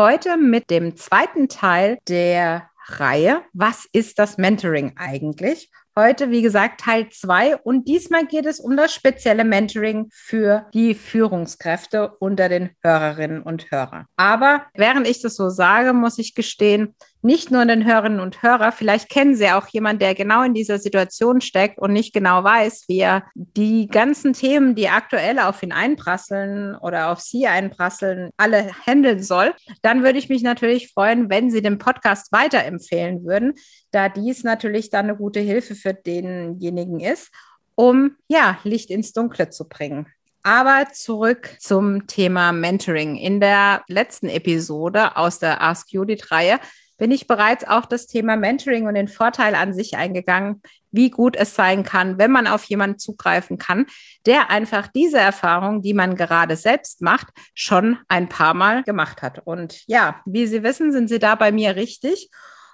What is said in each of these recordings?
Heute mit dem zweiten Teil der Reihe. Was ist das Mentoring eigentlich? Heute, wie gesagt, Teil 2 und diesmal geht es um das spezielle Mentoring für die Führungskräfte unter den Hörerinnen und Hörern. Aber während ich das so sage, muss ich gestehen, nicht nur den Hörerinnen und Hörer, vielleicht kennen Sie auch jemanden, der genau in dieser Situation steckt und nicht genau weiß, wie er die ganzen Themen, die aktuell auf ihn einprasseln oder auf Sie einprasseln, alle handeln soll. Dann würde ich mich natürlich freuen, wenn Sie den Podcast weiterempfehlen würden, da dies natürlich dann eine gute Hilfe für denjenigen ist, um ja Licht ins Dunkle zu bringen. Aber zurück zum Thema Mentoring. In der letzten Episode aus der Ask Judith-Reihe bin ich bereits auf das Thema Mentoring und den Vorteil an sich eingegangen, wie gut es sein kann, wenn man auf jemanden zugreifen kann, der einfach diese Erfahrung, die man gerade selbst macht, schon ein paar Mal gemacht hat. Und ja, wie Sie wissen, sind Sie da bei mir richtig.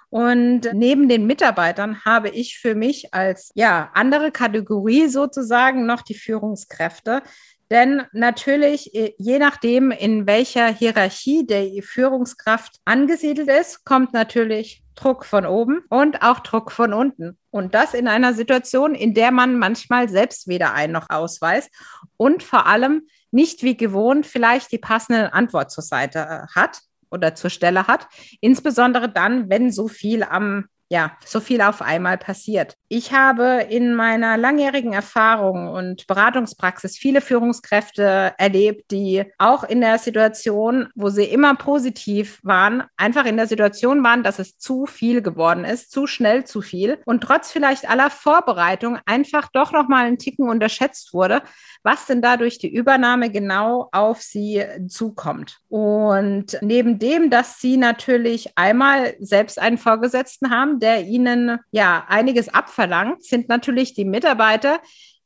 Und neben den Mitarbeitern habe ich für mich als ja andere Kategorie sozusagen noch die Führungskräfte, denn natürlich, äh, je nachdem, in welcher Hierarchie der Führungskraft angesiedelt ist, kommt natürlich Druck von oben und auch Druck von unten. Und das in einer Situation, in der man manchmal selbst weder ein noch ausweist und vor allem nicht wie gewohnt vielleicht die passende Antwort zur Seite äh, hat oder zur Stelle hat. Insbesondere dann, wenn so viel am ja, so viel auf einmal passiert. Ich habe in meiner langjährigen Erfahrung und Beratungspraxis viele Führungskräfte erlebt, die auch in der Situation, wo sie immer positiv waren, einfach in der Situation waren, dass es zu viel geworden ist, zu schnell zu viel und trotz vielleicht aller Vorbereitung einfach doch noch mal einen Ticken unterschätzt wurde, was denn da durch die Übernahme genau auf sie zukommt. Und neben dem, dass sie natürlich einmal selbst einen Vorgesetzten haben, der ihnen ja einiges abverlangt, sind natürlich die Mitarbeiter,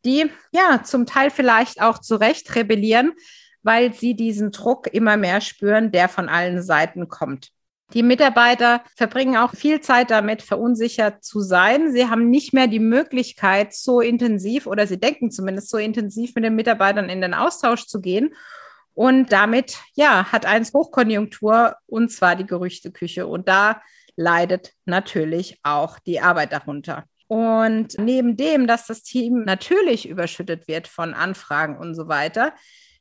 die ja zum Teil vielleicht auch zu Recht rebellieren, weil sie diesen Druck immer mehr spüren, der von allen Seiten kommt. Die Mitarbeiter verbringen auch viel Zeit damit, verunsichert zu sein. Sie haben nicht mehr die Möglichkeit, so intensiv oder sie denken zumindest so intensiv mit den Mitarbeitern in den Austausch zu gehen. Und damit, ja, hat eins Hochkonjunktur und zwar die Gerüchteküche. Und da leidet natürlich auch die Arbeit darunter. Und neben dem, dass das Team natürlich überschüttet wird von Anfragen und so weiter,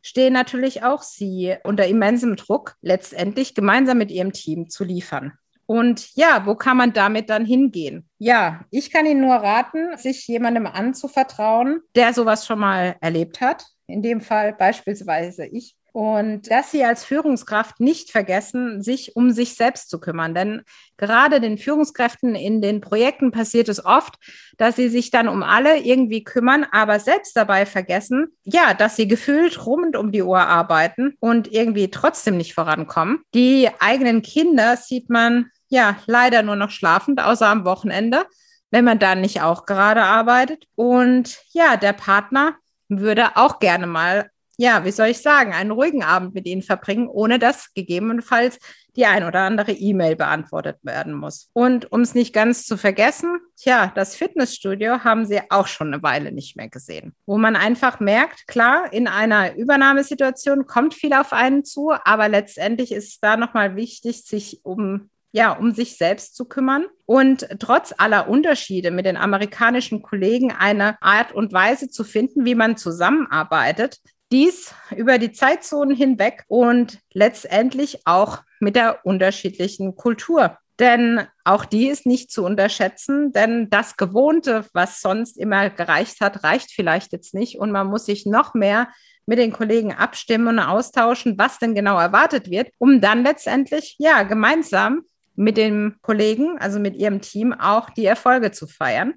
stehen natürlich auch Sie unter immensem Druck, letztendlich gemeinsam mit Ihrem Team zu liefern. Und ja, wo kann man damit dann hingehen? Ja, ich kann Ihnen nur raten, sich jemandem anzuvertrauen, der sowas schon mal erlebt hat. In dem Fall beispielsweise ich. Und dass sie als Führungskraft nicht vergessen, sich um sich selbst zu kümmern. Denn gerade den Führungskräften in den Projekten passiert es oft, dass sie sich dann um alle irgendwie kümmern, aber selbst dabei vergessen, ja, dass sie gefühlt rund um die Uhr arbeiten und irgendwie trotzdem nicht vorankommen. Die eigenen Kinder sieht man ja leider nur noch schlafend, außer am Wochenende, wenn man dann nicht auch gerade arbeitet. Und ja, der Partner würde auch gerne mal ja, wie soll ich sagen, einen ruhigen Abend mit ihnen verbringen, ohne dass gegebenenfalls die ein oder andere E-Mail beantwortet werden muss. Und um es nicht ganz zu vergessen, tja, das Fitnessstudio haben sie auch schon eine Weile nicht mehr gesehen. Wo man einfach merkt, klar, in einer Übernahmesituation kommt viel auf einen zu, aber letztendlich ist es da nochmal wichtig, sich um ja, um sich selbst zu kümmern und trotz aller Unterschiede mit den amerikanischen Kollegen eine Art und Weise zu finden, wie man zusammenarbeitet, dies über die Zeitzonen hinweg und letztendlich auch mit der unterschiedlichen Kultur. Denn auch die ist nicht zu unterschätzen, denn das Gewohnte, was sonst immer gereicht hat, reicht vielleicht jetzt nicht und man muss sich noch mehr mit den Kollegen abstimmen und austauschen, was denn genau erwartet wird, um dann letztendlich ja gemeinsam mit den Kollegen, also mit ihrem Team auch die Erfolge zu feiern.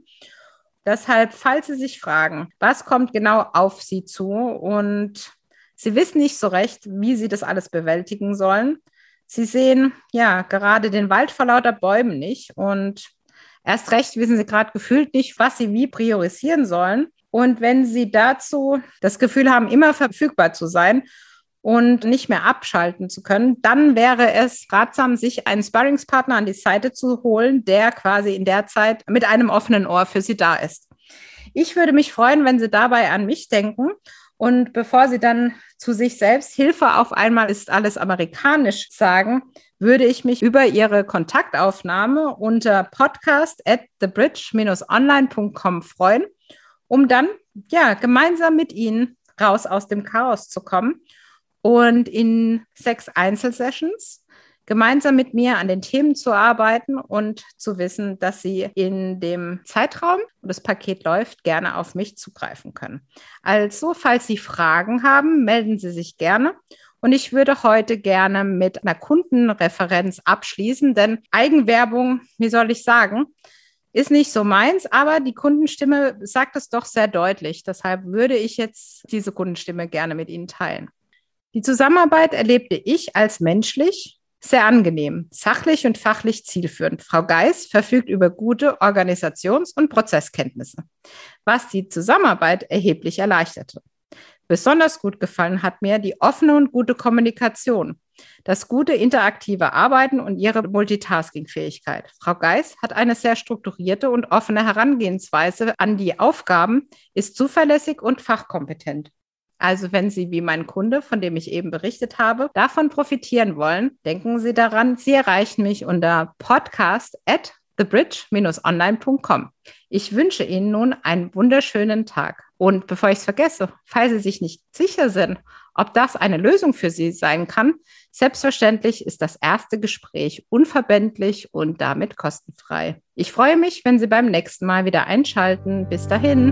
Deshalb, falls Sie sich fragen, was kommt genau auf Sie zu? Und Sie wissen nicht so recht, wie Sie das alles bewältigen sollen, Sie sehen ja gerade den Wald vor lauter Bäumen nicht. Und erst recht wissen Sie gerade gefühlt nicht, was Sie wie priorisieren sollen. Und wenn Sie dazu das Gefühl haben, immer verfügbar zu sein und nicht mehr abschalten zu können, dann wäre es ratsam, sich einen Sparringspartner an die Seite zu holen, der quasi in der Zeit mit einem offenen Ohr für Sie da ist. Ich würde mich freuen, wenn Sie dabei an mich denken. Und bevor Sie dann zu sich selbst Hilfe auf einmal ist alles amerikanisch sagen, würde ich mich über Ihre Kontaktaufnahme unter podcast at thebridge-online.com freuen, um dann ja gemeinsam mit Ihnen raus aus dem Chaos zu kommen und in sechs Einzelsessions gemeinsam mit mir an den Themen zu arbeiten und zu wissen, dass Sie in dem Zeitraum, wo das Paket läuft, gerne auf mich zugreifen können. Also, falls Sie Fragen haben, melden Sie sich gerne. Und ich würde heute gerne mit einer Kundenreferenz abschließen, denn Eigenwerbung, wie soll ich sagen, ist nicht so meins, aber die Kundenstimme sagt es doch sehr deutlich. Deshalb würde ich jetzt diese Kundenstimme gerne mit Ihnen teilen. Die Zusammenarbeit erlebte ich als menschlich sehr angenehm, sachlich und fachlich zielführend. Frau Geis verfügt über gute Organisations- und Prozesskenntnisse, was die Zusammenarbeit erheblich erleichterte. Besonders gut gefallen hat mir die offene und gute Kommunikation, das gute interaktive Arbeiten und ihre Multitasking-Fähigkeit. Frau Geis hat eine sehr strukturierte und offene Herangehensweise an die Aufgaben, ist zuverlässig und fachkompetent. Also wenn Sie wie mein Kunde, von dem ich eben berichtet habe, davon profitieren wollen, denken Sie daran, Sie erreichen mich unter podcast at thebridge-online.com. Ich wünsche Ihnen nun einen wunderschönen Tag. Und bevor ich es vergesse, falls Sie sich nicht sicher sind, ob das eine Lösung für Sie sein kann, selbstverständlich ist das erste Gespräch unverbindlich und damit kostenfrei. Ich freue mich, wenn Sie beim nächsten Mal wieder einschalten. Bis dahin.